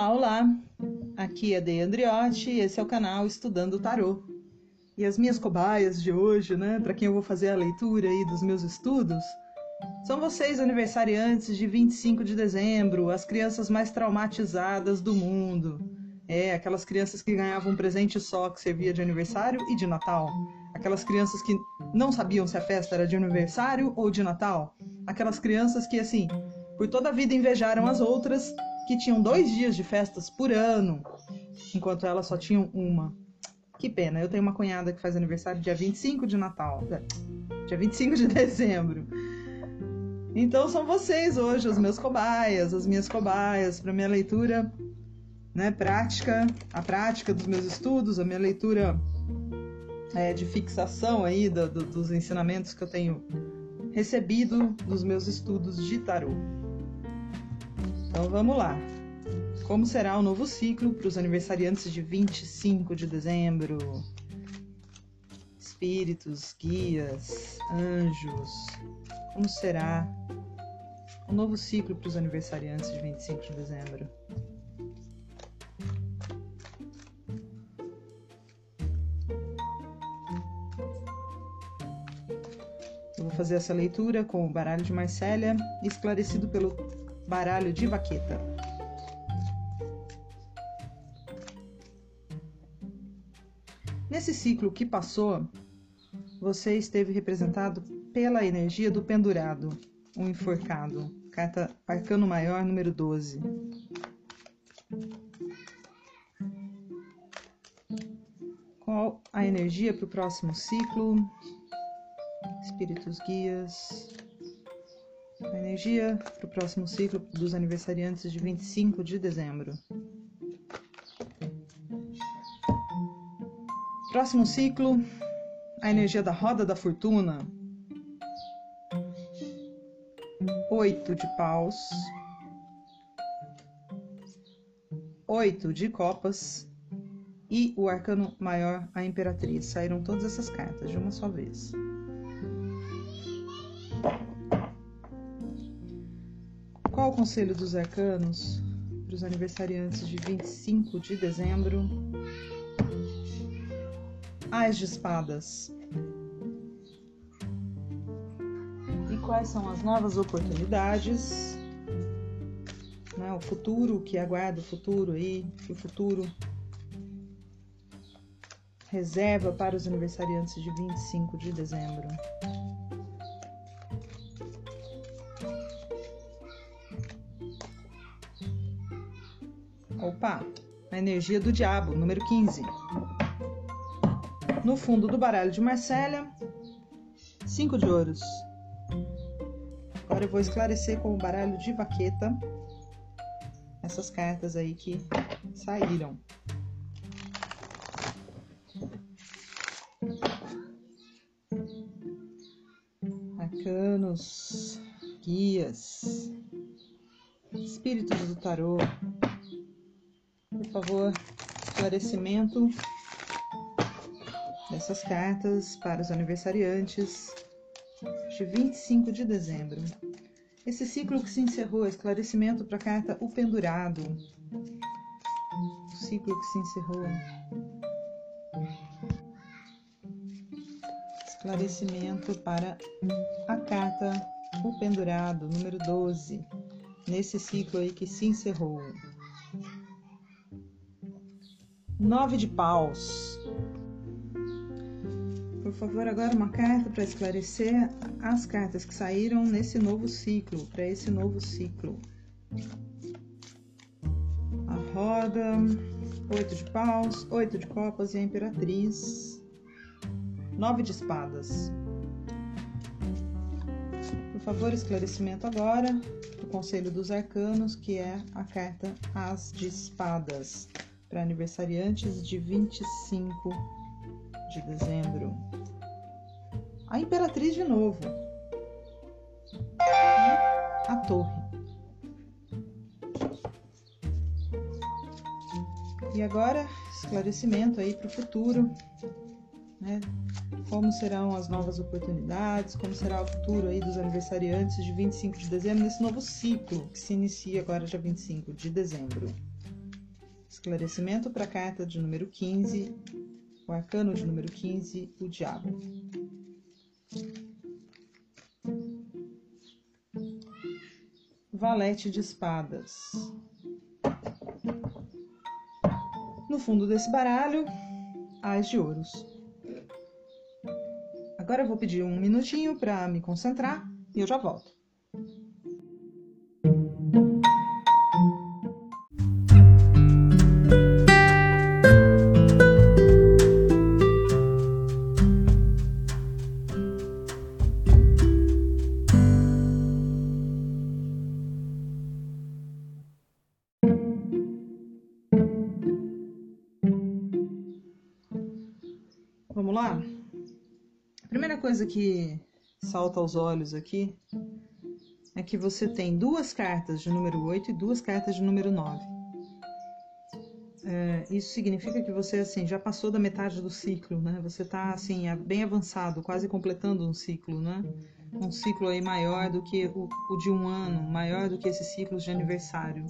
Olá, olá! Aqui é Dei Andriotti e esse é o canal Estudando Tarô. E as minhas cobaias de hoje, né, para quem eu vou fazer a leitura aí dos meus estudos, são vocês aniversariantes de 25 de dezembro, as crianças mais traumatizadas do mundo. É, aquelas crianças que ganhavam um presente só que servia de aniversário e de Natal. Aquelas crianças que não sabiam se a festa era de aniversário ou de Natal. Aquelas crianças que, assim, por toda a vida invejaram as outras que tinham dois dias de festas por ano, enquanto elas só tinham uma. Que pena, eu tenho uma cunhada que faz aniversário dia 25 de Natal, é, dia 25 de dezembro. Então são vocês hoje os meus cobaias, as minhas cobaias para minha leitura, né, prática, a prática dos meus estudos, a minha leitura é, de fixação aí do, do, dos ensinamentos que eu tenho recebido dos meus estudos de tarô. Então vamos lá. Como será o novo ciclo para os aniversariantes de 25 de dezembro? Espíritos, guias, anjos. Como será o novo ciclo para os aniversariantes de 25 de dezembro? Eu vou fazer essa leitura com o baralho de Marcélia, esclarecido pelo baralho de vaqueta. Nesse ciclo que passou, você esteve representado pela energia do pendurado, o enforcado, carta arcano maior número 12. Qual a energia para o próximo ciclo? Espíritos guias, energia para o próximo ciclo dos aniversariantes de 25 de dezembro. Próximo ciclo, a energia da roda da fortuna. Oito de paus. Oito de copas. E o arcano maior, a imperatriz. Saíram todas essas cartas de uma só vez. Qual conselho dos arcanos para os aniversariantes de 25 de dezembro? As de espadas. E quais são as novas oportunidades? Né, o futuro, que aguarda o futuro aí, que o futuro reserva para os aniversariantes de 25 de dezembro. Opa, a energia do diabo, número 15. No fundo do baralho de Marcélia, cinco de ouros. Agora eu vou esclarecer com o baralho de vaqueta essas cartas aí que saíram. Arcanos, guias, espíritos do tarô, favor, esclarecimento dessas cartas para os aniversariantes de 25 de dezembro. Esse ciclo que se encerrou, esclarecimento para a carta O Pendurado. O ciclo que se encerrou. Esclarecimento para a carta O Pendurado, número 12. Nesse ciclo aí que se encerrou. Nove de paus. Por favor, agora uma carta para esclarecer as cartas que saíram nesse novo ciclo, para esse novo ciclo. A roda, oito de paus, oito de copas e a imperatriz. Nove de espadas. Por favor, esclarecimento agora do Conselho dos Arcanos, que é a carta As de Espadas para aniversariantes de 25 de dezembro. A Imperatriz de novo. E a Torre. E agora, esclarecimento aí para o futuro, né? Como serão as novas oportunidades, como será o futuro aí dos aniversariantes de 25 de dezembro nesse novo ciclo que se inicia agora dia 25 de dezembro. Esclarecimento para a carta de número 15, o arcano de número 15, o diabo. Valete de espadas. No fundo desse baralho, as de ouros. Agora eu vou pedir um minutinho para me concentrar e eu já volto. Vamos lá? A primeira coisa que salta aos olhos aqui é que você tem duas cartas de número 8 e duas cartas de número 9. É, isso significa que você assim já passou da metade do ciclo, né? Você está assim bem avançado, quase completando um ciclo, né? Um ciclo aí maior do que o, o de um ano, maior do que esses ciclos de aniversário.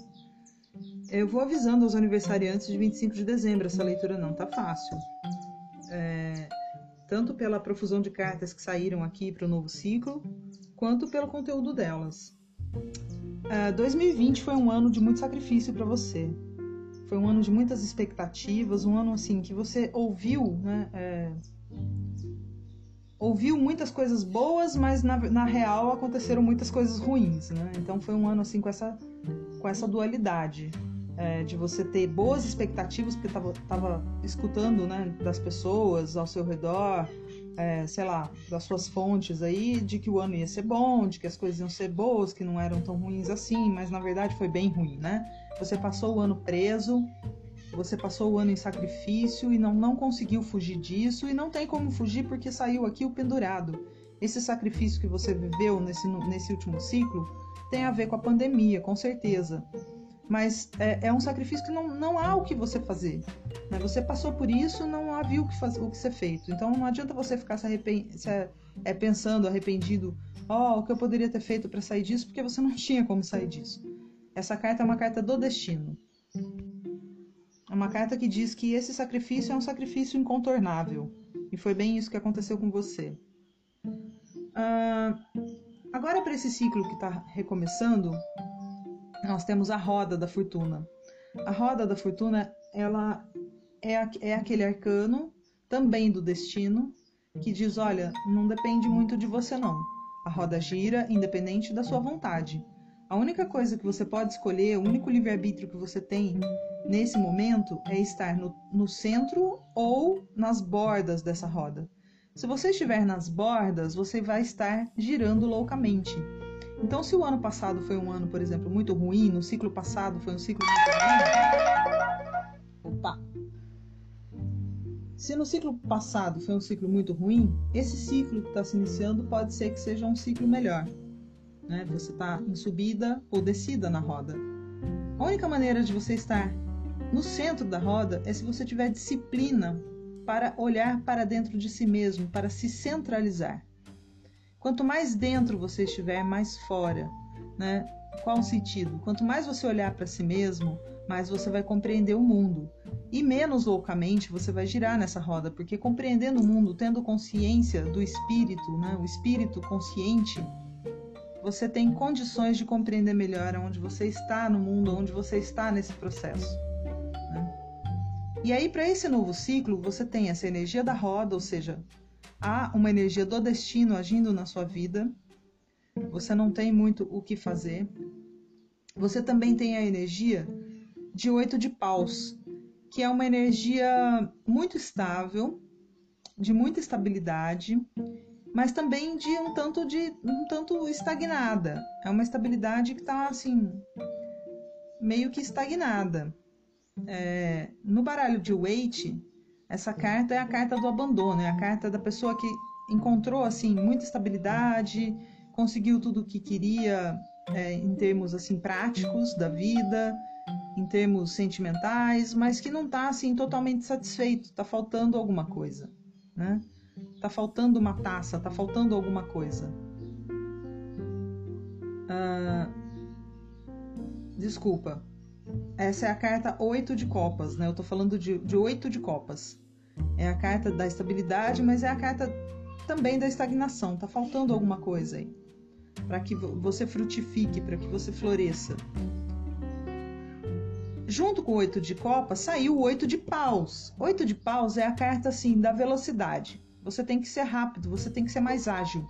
Eu vou avisando aos aniversariantes de 25 de dezembro, essa leitura não tá fácil é, tanto pela profusão de cartas que saíram aqui para o novo ciclo, quanto pelo conteúdo delas. É, 2020 foi um ano de muito sacrifício para você. Foi um ano de muitas expectativas, um ano assim que você ouviu, né? É, ouviu muitas coisas boas, mas na, na real aconteceram muitas coisas ruins, né? Então foi um ano assim com essa com essa dualidade é, de você ter boas expectativas, porque estava tava escutando né, das pessoas ao seu redor, é, sei lá, das suas fontes aí, de que o ano ia ser bom, de que as coisas iam ser boas, que não eram tão ruins assim, mas na verdade foi bem ruim, né? Você passou o ano preso, você passou o ano em sacrifício e não, não conseguiu fugir disso, e não tem como fugir porque saiu aqui o pendurado. Esse sacrifício que você viveu nesse, nesse último ciclo tem a ver com a pandemia, com certeza mas é, é, um sacrifício que não, não há o que você fazer. Né? Você passou por isso, não havia o que, faz, o que ser feito. Então não adianta você ficar se, arrepend, se é, pensando, arrependido, ó, oh, o que eu poderia ter feito para sair disso, porque você não tinha como sair disso. Essa carta é uma carta do destino. É uma carta que diz que esse sacrifício é um sacrifício incontornável. E foi bem isso que aconteceu com você. Uh, agora, para esse ciclo que está recomeçando, nós temos a roda da fortuna. A roda da fortuna, ela é, é aquele arcano também do destino que diz, olha, não depende muito de você não. A roda gira independente da sua vontade. A única coisa que você pode escolher, o único livre-arbítrio que você tem nesse momento é estar no, no centro ou nas bordas dessa roda. Se você estiver nas bordas, você vai estar girando loucamente. Então, se o ano passado foi um ano, por exemplo, muito ruim, no ciclo passado foi um ciclo muito ruim. Opa! Se no ciclo passado foi um ciclo muito ruim, esse ciclo que está se iniciando pode ser que seja um ciclo melhor. Né? Você está em subida ou descida na roda. A única maneira de você estar no centro da roda é se você tiver disciplina para olhar para dentro de si mesmo, para se centralizar. Quanto mais dentro você estiver, mais fora, né? Qual o sentido? Quanto mais você olhar para si mesmo, mais você vai compreender o mundo. E menos loucamente você vai girar nessa roda, porque compreendendo o mundo, tendo consciência do espírito, né? o espírito consciente, você tem condições de compreender melhor onde você está no mundo, onde você está nesse processo. Né? E aí, para esse novo ciclo, você tem essa energia da roda, ou seja, há uma energia do destino agindo na sua vida. Você não tem muito o que fazer. Você também tem a energia de oito de paus, que é uma energia muito estável, de muita estabilidade, mas também de um tanto de um tanto estagnada. É uma estabilidade que está assim meio que estagnada. É, no baralho de Waite, essa carta é a carta do abandono, é a carta da pessoa que encontrou assim muita estabilidade, conseguiu tudo o que queria é, em termos assim práticos da vida, em termos sentimentais, mas que não está assim totalmente satisfeito, está faltando alguma coisa, né? Tá faltando uma taça, tá faltando alguma coisa. Ah, desculpa, essa é a carta 8 de copas, né? Eu tô falando de, de 8 de copas. É a carta da estabilidade, mas é a carta também da estagnação. Tá faltando alguma coisa aí. Para que você frutifique, para que você floresça. Junto com o oito de copas saiu o oito de paus. Oito de paus é a carta assim da velocidade. Você tem que ser rápido, você tem que ser mais ágil.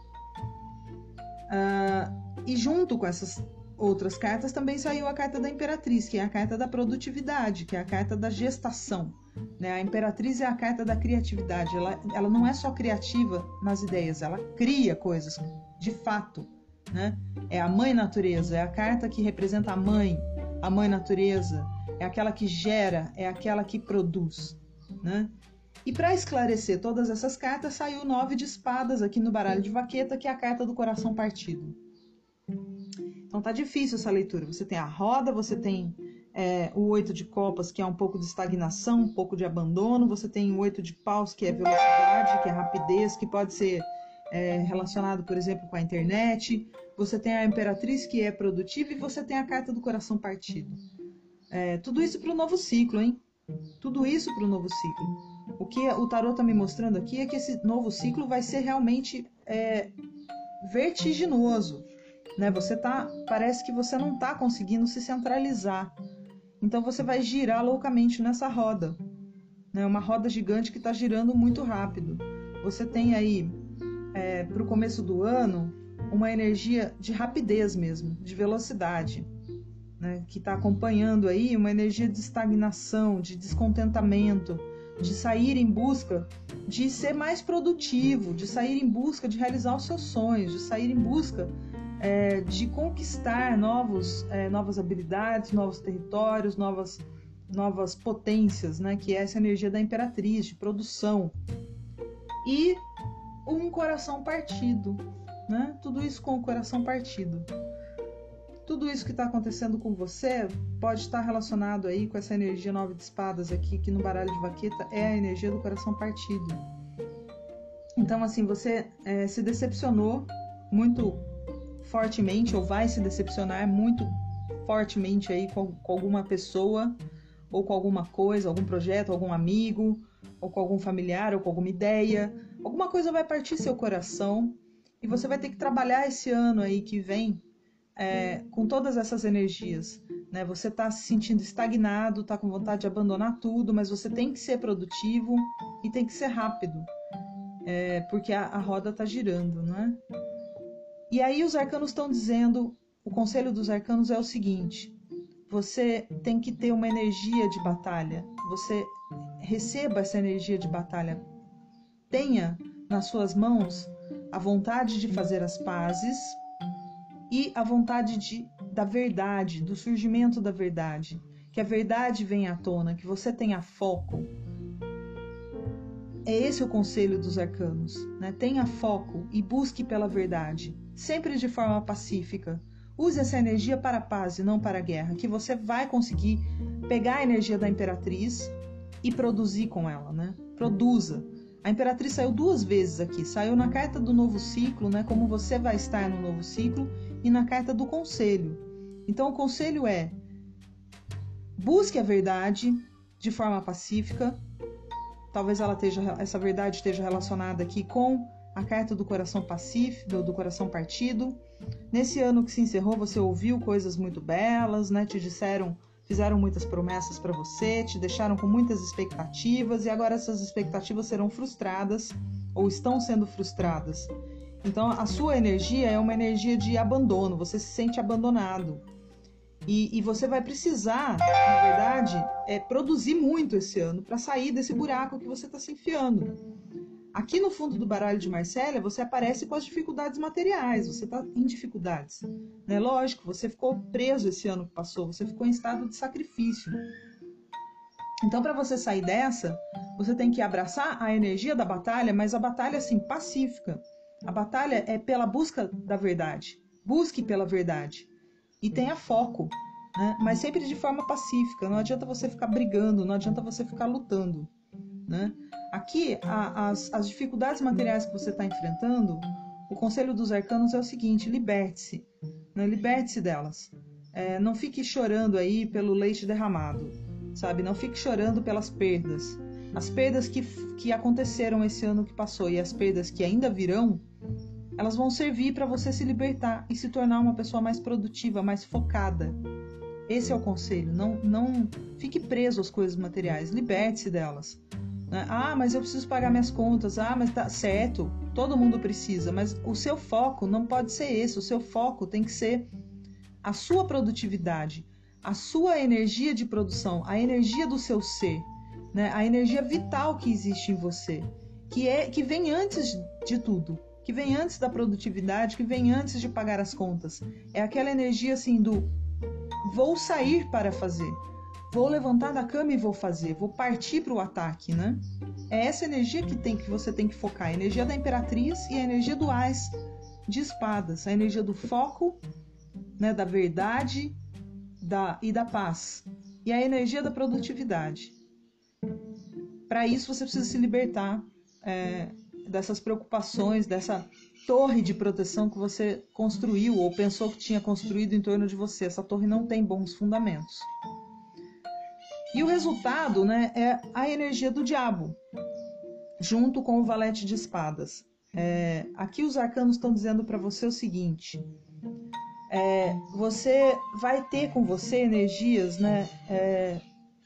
Uh, e junto com essas outras cartas também saiu a carta da Imperatriz, que é a carta da produtividade, que é a carta da gestação. Né? A Imperatriz é a carta da criatividade. Ela, ela não é só criativa nas ideias, ela cria coisas de fato. Né? É a mãe natureza, é a carta que representa a mãe, a mãe natureza, é aquela que gera, é aquela que produz. Né? E para esclarecer todas essas cartas, saiu nove de espadas aqui no baralho de vaqueta, que é a carta do coração partido. Então tá difícil essa leitura. Você tem a roda, você tem é, o oito de copas, que é um pouco de estagnação, um pouco de abandono. Você tem o oito de paus, que é velocidade, que é rapidez, que pode ser é, relacionado, por exemplo, com a internet. Você tem a imperatriz, que é produtiva, e você tem a carta do coração partido. É, tudo isso para o novo ciclo, hein? Tudo isso para o novo ciclo. O que o tarot está me mostrando aqui é que esse novo ciclo vai ser realmente é, vertiginoso né? Você tá, parece que você não está conseguindo se centralizar. Então você vai girar loucamente nessa roda, né? Uma roda gigante que está girando muito rápido. Você tem aí é, para o começo do ano uma energia de rapidez mesmo, de velocidade, né? Que está acompanhando aí uma energia de estagnação, de descontentamento, de sair em busca de ser mais produtivo, de sair em busca de realizar os seus sonhos, de sair em busca é, de conquistar novos, é, novas habilidades, novos territórios, novas, novas potências, né? que é essa energia da imperatriz, de produção. E um coração partido, né? tudo isso com o coração partido. Tudo isso que está acontecendo com você pode estar relacionado aí com essa energia nove de espadas aqui, que no baralho de vaqueta é a energia do coração partido. Então, assim, você é, se decepcionou muito fortemente ou vai se decepcionar muito fortemente aí com, com alguma pessoa ou com alguma coisa, algum projeto, algum amigo, ou com algum familiar, ou com alguma ideia. Alguma coisa vai partir seu coração e você vai ter que trabalhar esse ano aí que vem é, com todas essas energias. Né? Você está se sentindo estagnado, está com vontade de abandonar tudo, mas você tem que ser produtivo e tem que ser rápido, é, porque a, a roda está girando, né? E aí os arcanos estão dizendo, o conselho dos arcanos é o seguinte: você tem que ter uma energia de batalha. Você receba essa energia de batalha. Tenha nas suas mãos a vontade de fazer as pazes e a vontade de, da verdade, do surgimento da verdade. Que a verdade venha à tona, que você tenha foco. É esse o conselho dos arcanos. Né? Tenha foco e busque pela verdade sempre de forma pacífica. Use essa energia para a paz e não para a guerra, que você vai conseguir pegar a energia da imperatriz e produzir com ela, né? Produza. A imperatriz saiu duas vezes aqui. Saiu na carta do novo ciclo, né? Como você vai estar no novo ciclo, e na carta do conselho. Então, o conselho é: busque a verdade de forma pacífica. Talvez ela esteja, essa verdade esteja relacionada aqui com a carta do coração pacífico, do coração partido. Nesse ano que se encerrou, você ouviu coisas muito belas, né? Te disseram, fizeram muitas promessas para você, te deixaram com muitas expectativas e agora essas expectativas serão frustradas ou estão sendo frustradas. Então, a sua energia é uma energia de abandono, você se sente abandonado. E, e você vai precisar, na verdade, é, produzir muito esse ano para sair desse buraco que você está se enfiando. Aqui no fundo do baralho de Marcélia, você aparece com as dificuldades materiais, você está em dificuldades. Né? Lógico, você ficou preso esse ano que passou, você ficou em estado de sacrifício. Então, para você sair dessa, você tem que abraçar a energia da batalha, mas a batalha assim pacífica. A batalha é pela busca da verdade. Busque pela verdade e tenha foco, né? mas sempre de forma pacífica. Não adianta você ficar brigando, não adianta você ficar lutando. Né? Aqui, a, as, as dificuldades materiais que você está enfrentando, o conselho dos arcanos é o seguinte: liberte-se, né? liberte-se delas. é, não fique chorando aí pelo leite derramado, sabe? Não fique chorando pelas perdas. As perdas que, que aconteceram esse ano que passou e as perdas que ainda virão, elas vão servir para você se libertar e se tornar uma pessoa mais produtiva, mais focada. Esse é o conselho. Não, não fique preso às coisas materiais. Liberte-se delas. Né? Ah, mas eu preciso pagar minhas contas. Ah, mas tá certo. Todo mundo precisa. Mas o seu foco não pode ser esse. O seu foco tem que ser a sua produtividade, a sua energia de produção, a energia do seu ser, né? a energia vital que existe em você, que é que vem antes de tudo, que vem antes da produtividade, que vem antes de pagar as contas. É aquela energia assim do vou sair para fazer, vou levantar da cama e vou fazer, vou partir para o ataque, né? É essa energia que tem que você tem que focar, a energia da imperatriz e a energia do ás de espadas, a energia do foco né, da verdade da, e da paz, e a energia da produtividade. Para isso, você precisa se libertar é, dessas preocupações, dessa torre de proteção que você construiu ou pensou que tinha construído em torno de você. Essa torre não tem bons fundamentos. E o resultado né, é a energia do diabo, junto com o valete de espadas. É, aqui os arcanos estão dizendo para você o seguinte: é, você vai ter com você energias, né? É,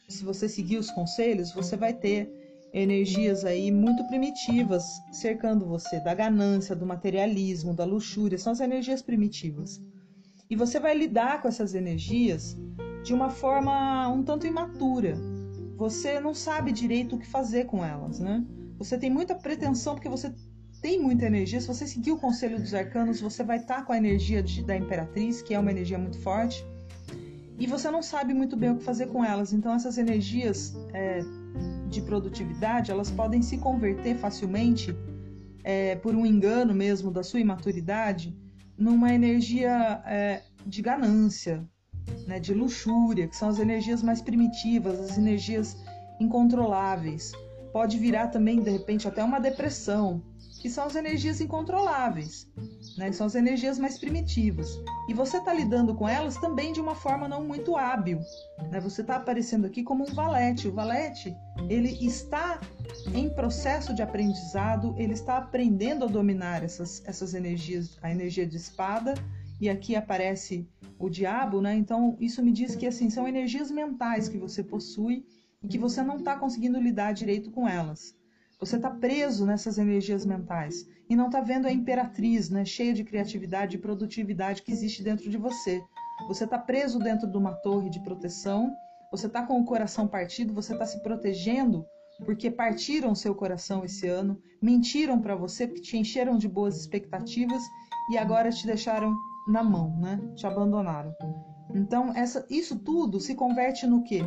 se você seguir os conselhos, você vai ter energias aí muito primitivas cercando você, da ganância, do materialismo, da luxúria, são as energias primitivas. E você vai lidar com essas energias de uma forma um tanto imatura. Você não sabe direito o que fazer com elas, né? Você tem muita pretensão porque você tem muita energia. Se você seguir o conselho dos arcanos, você vai estar tá com a energia de, da imperatriz, que é uma energia muito forte, e você não sabe muito bem o que fazer com elas. Então, essas energias é, de produtividade, elas podem se converter facilmente, é, por um engano mesmo da sua imaturidade, numa energia é, de ganância, né, de luxúria, que são as energias mais primitivas, as energias incontroláveis. Pode virar também, de repente, até uma depressão, que são as energias incontroláveis, né? são as energias mais primitivas. E você está lidando com elas também de uma forma não muito hábil. Né? Você está aparecendo aqui como um valete. O valete ele está em processo de aprendizado, ele está aprendendo a dominar essas, essas energias, a energia de espada, e aqui aparece o diabo, né? Então isso me diz que assim são energias mentais que você possui e que você não está conseguindo lidar direito com elas. Você está preso nessas energias mentais e não está vendo a imperatriz, né, cheia de criatividade e produtividade que existe dentro de você. Você está preso dentro de uma torre de proteção, você está com o coração partido, você está se protegendo porque partiram seu coração esse ano, mentiram para você, te encheram de boas expectativas e agora te deixaram na mão, né? Te abandonaram. Então, essa, isso tudo se converte no quê?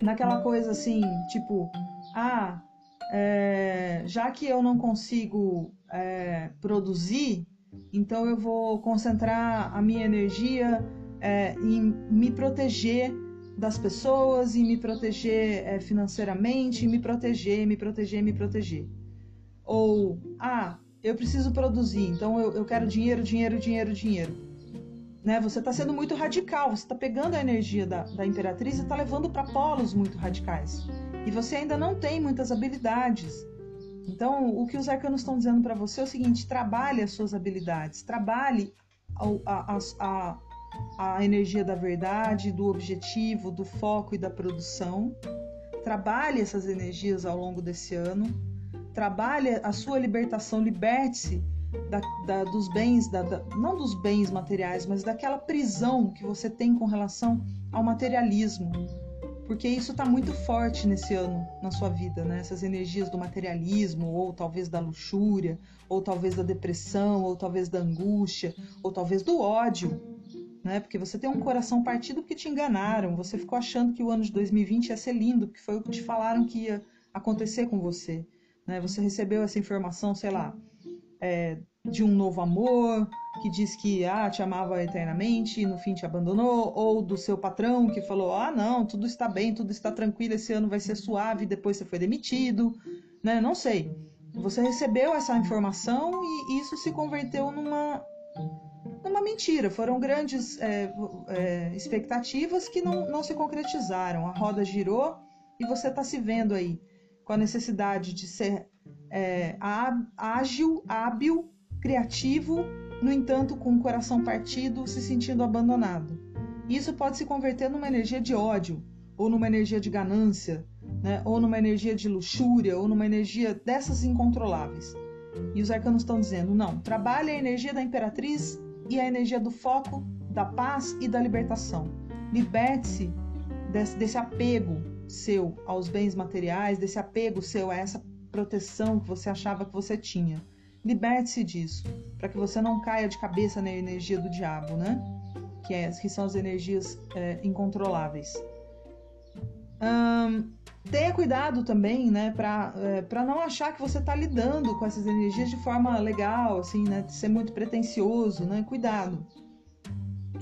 Naquela coisa assim, tipo, ah, é, já que eu não consigo é, produzir, então eu vou concentrar a minha energia é, em me proteger das pessoas, em me proteger é, financeiramente, em me proteger, me proteger, me proteger. Ou, ah, eu preciso produzir, então eu, eu quero dinheiro, dinheiro, dinheiro, dinheiro. Né? Você está sendo muito radical, você está pegando a energia da, da imperatriz e está levando para polos muito radicais e você ainda não tem muitas habilidades. Então, o que os arcanos estão dizendo para você é o seguinte: trabalhe as suas habilidades, trabalhe a, a, a, a energia da verdade, do objetivo, do foco e da produção. Trabalhe essas energias ao longo desse ano. Trabalhe a sua libertação, liberte-se da, da, dos bens, da, não dos bens materiais, mas daquela prisão que você tem com relação ao materialismo porque isso está muito forte nesse ano na sua vida, né? Essas energias do materialismo, ou talvez da luxúria, ou talvez da depressão, ou talvez da angústia, ou talvez do ódio, né? Porque você tem um coração partido porque te enganaram, você ficou achando que o ano de 2020 ia ser lindo, porque foi o que te falaram que ia acontecer com você, né? Você recebeu essa informação, sei lá, é, de um novo amor, que diz que ah, te amava eternamente e no fim te abandonou, ou do seu patrão que falou: ah, não, tudo está bem, tudo está tranquilo, esse ano vai ser suave, depois você foi demitido, né? Não sei. Você recebeu essa informação e isso se converteu numa numa mentira. Foram grandes é, é, expectativas que não, não se concretizaram. A roda girou e você está se vendo aí com a necessidade de ser é, ágil, hábil, criativo, no entanto, com o coração partido, se sentindo abandonado. Isso pode se converter numa energia de ódio, ou numa energia de ganância, né? ou numa energia de luxúria, ou numa energia dessas incontroláveis. E os arcanos estão dizendo: não, trabalhe a energia da imperatriz e a energia do foco, da paz e da libertação. Liberte-se desse, desse apego seu aos bens materiais, desse apego seu a essa proteção que você achava que você tinha. Liberte-se disso, para que você não caia de cabeça na energia do diabo, né? Que, é, que são as energias é, incontroláveis. Hum, tenha cuidado também, né, para é, não achar que você está lidando com essas energias de forma legal, assim, né, de ser muito pretencioso, né? Cuidado.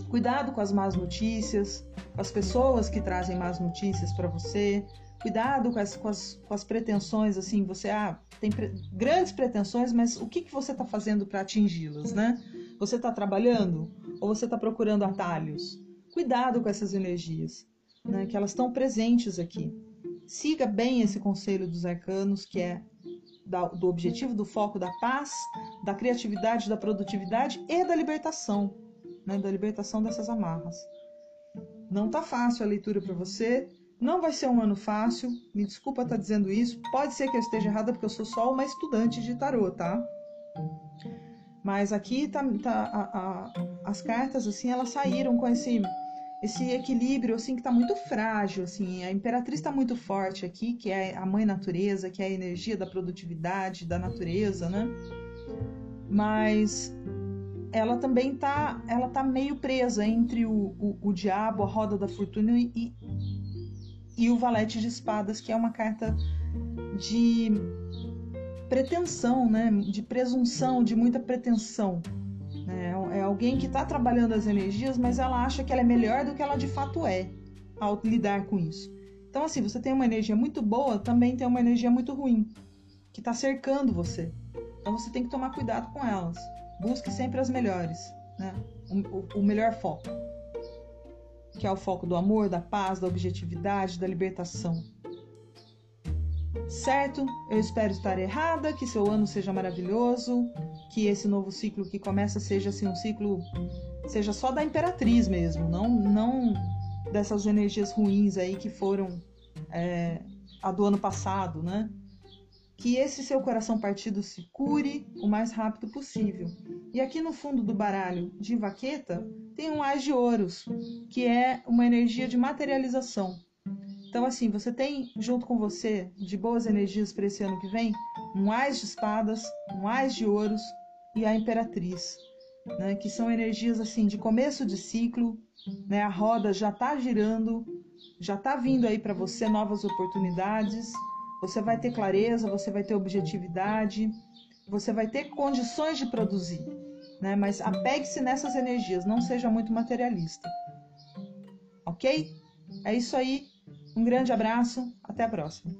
Cuidado com as más notícias, com as pessoas que trazem más notícias para você. Cuidado com as, com as, com as, pretensões, assim, você ah, tem pre grandes pretensões, mas o que, que você está fazendo para atingi-las, né? Você está trabalhando ou você está procurando atalhos? Cuidado com essas energias, né? Que elas estão presentes aqui. Siga bem esse conselho dos arcanos, que é do objetivo, do foco da paz, da criatividade, da produtividade e da libertação, né? Da libertação dessas amarras. Não tá fácil a leitura para você. Não vai ser um ano fácil. Me desculpa estar tá dizendo isso. Pode ser que eu esteja errada porque eu sou só uma estudante de tarô, tá? Mas aqui tá, tá a, a, as cartas assim, elas saíram com esse esse equilíbrio assim que está muito frágil, assim, a imperatriz está muito forte aqui, que é a mãe natureza, que é a energia da produtividade, da natureza, né? Mas ela também tá, ela tá meio presa entre o, o, o diabo, a roda da fortuna e, e o valete de espadas, que é uma carta de pretensão, né? De presunção, de muita pretensão. Né? É alguém que está trabalhando as energias, mas ela acha que ela é melhor do que ela de fato é ao lidar com isso. Então, assim, você tem uma energia muito boa, também tem uma energia muito ruim, que está cercando você. Então, você tem que tomar cuidado com elas. Busque sempre as melhores, né? o, o melhor foco, que é o foco do amor, da paz, da objetividade, da libertação. Certo? Eu espero estar errada, que seu ano seja maravilhoso, que esse novo ciclo que começa seja assim um ciclo seja só da imperatriz mesmo, não não dessas energias ruins aí que foram é, a do ano passado, né? Que esse seu coração partido se cure o mais rápido possível. E aqui no fundo do baralho de vaqueta tem um Ás de Ouros, que é uma energia de materialização. Então, assim, você tem junto com você de boas energias para esse ano que vem um Ás de Espadas, um Ás de Ouros e a Imperatriz, né? que são energias assim de começo de ciclo, né? a roda já está girando, já está vindo aí para você novas oportunidades você vai ter clareza, você vai ter objetividade, você vai ter condições de produzir, né? Mas apegue-se nessas energias, não seja muito materialista. Ok? É isso aí. Um grande abraço, até a próxima.